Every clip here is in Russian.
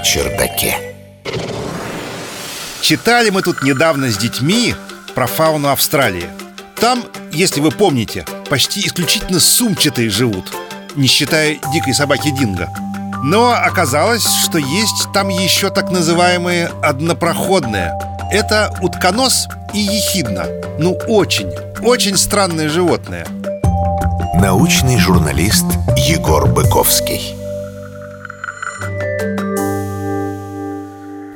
чердаке. Читали мы тут недавно с детьми про фауну Австралии. Там, если вы помните, почти исключительно сумчатые живут, не считая дикой собаки Динго. Но оказалось, что есть там еще так называемые однопроходные. Это утконос и ехидна. Ну, очень, очень странные животные. Научный журналист Егор Быковский.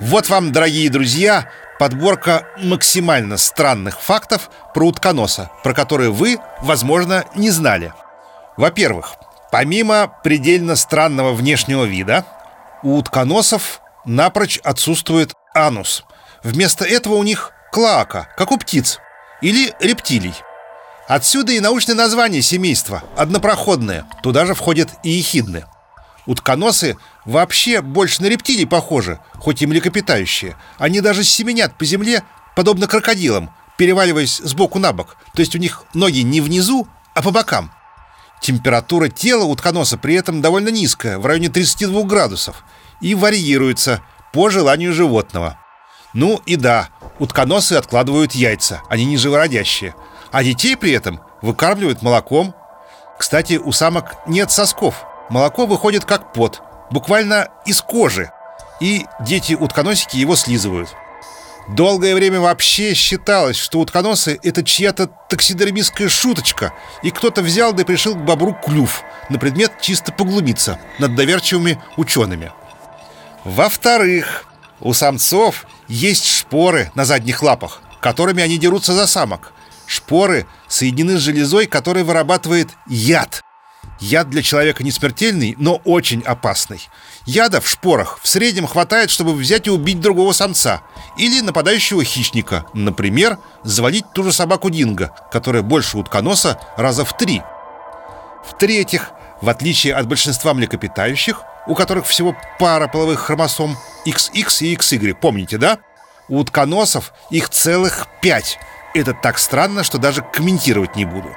Вот вам, дорогие друзья, подборка максимально странных фактов про утконоса, про которые вы, возможно, не знали. Во-первых, помимо предельно странного внешнего вида, у утконосов напрочь отсутствует анус. Вместо этого у них клоака, как у птиц, или рептилий. Отсюда и научное название семейства – однопроходное. Туда же входят и ехидны – Утконосы вообще больше на рептилий похожи, хоть и млекопитающие. Они даже семенят по земле, подобно крокодилам, переваливаясь с боку на бок. То есть у них ноги не внизу, а по бокам. Температура тела утконоса при этом довольно низкая, в районе 32 градусов, и варьируется по желанию животного. Ну и да, утконосы откладывают яйца, они не живородящие, а детей при этом выкармливают молоком. Кстати, у самок нет сосков – молоко выходит как пот, буквально из кожи, и дети-утконосики его слизывают. Долгое время вообще считалось, что утконосы — это чья-то таксидермистская шуточка, и кто-то взял да пришил к бобру клюв на предмет чисто поглумиться над доверчивыми учеными. Во-вторых, у самцов есть шпоры на задних лапах, которыми они дерутся за самок. Шпоры соединены с железой, которая вырабатывает яд, Яд для человека не смертельный, но очень опасный. Яда в шпорах в среднем хватает, чтобы взять и убить другого самца или нападающего хищника, например, завалить ту же собаку Динго, которая больше утконоса раза в три. В-третьих, в отличие от большинства млекопитающих, у которых всего пара половых хромосом XX и XY, помните, да? У утконосов их целых пять. Это так странно, что даже комментировать не буду.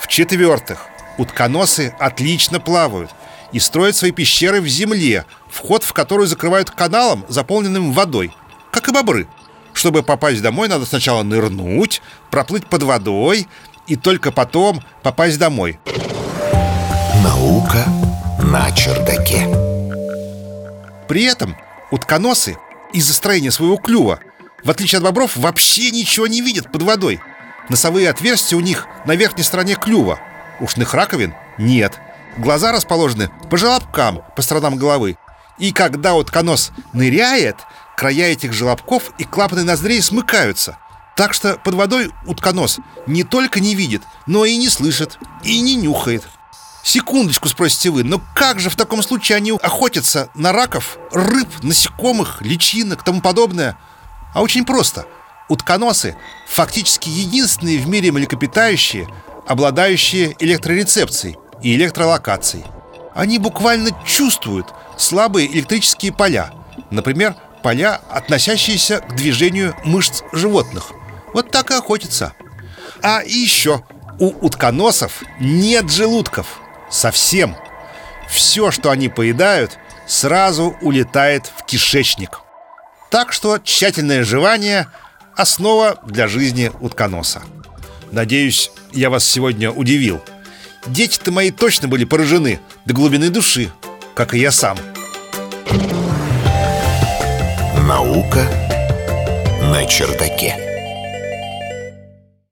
В-четвертых, Утконосы отлично плавают и строят свои пещеры в земле, вход в которую закрывают каналом, заполненным водой, как и бобры. Чтобы попасть домой, надо сначала нырнуть, проплыть под водой и только потом попасть домой. Наука на чердаке. При этом утконосы из-за строения своего клюва, в отличие от бобров, вообще ничего не видят под водой. Носовые отверстия у них на верхней стороне клюва – Ушных раковин нет. Глаза расположены по желобкам по сторонам головы. И когда утконос ныряет, края этих желобков и клапаны ноздрей смыкаются. Так что под водой утконос не только не видит, но и не слышит, и не нюхает. Секундочку, спросите вы, но как же в таком случае они охотятся на раков, рыб, насекомых, личинок, тому подобное? А очень просто. Утконосы фактически единственные в мире млекопитающие, обладающие электрорецепцией и электролокацией. Они буквально чувствуют слабые электрические поля, например, поля, относящиеся к движению мышц животных. Вот так и охотятся. А еще у утконосов нет желудков. Совсем. Все, что они поедают, сразу улетает в кишечник. Так что тщательное жевание – основа для жизни утконоса. Надеюсь, я вас сегодня удивил. Дети-то мои точно были поражены до глубины души, как и я сам. Наука на чердаке.